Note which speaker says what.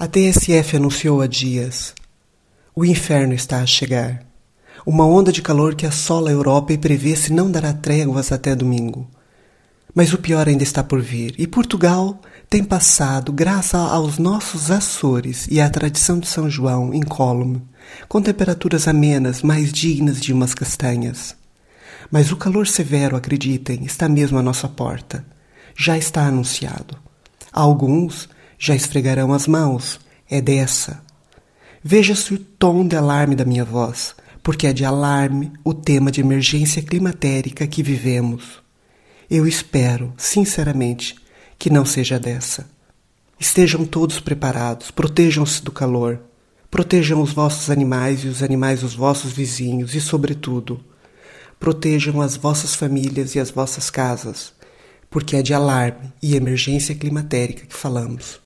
Speaker 1: A TSF anunciou há dias: o inferno está a chegar. Uma onda de calor que assola a Europa e prevê-se não dará tréguas até domingo. Mas o pior ainda está por vir, e Portugal tem passado, graças aos nossos Açores e à tradição de São João, incólume, com temperaturas amenas, mais dignas de umas castanhas. Mas o calor severo, acreditem, está mesmo à nossa porta. Já está anunciado. Alguns já esfregarão as mãos. É dessa. Veja-se o tom de alarme da minha voz, porque é de alarme o tema de emergência climatérica que vivemos. Eu espero, sinceramente, que não seja dessa. Estejam todos preparados, protejam-se do calor, protejam os vossos animais e os animais dos vossos vizinhos e, sobretudo, protejam as vossas famílias e as vossas casas, porque é de alarme e emergência climatérica que falamos.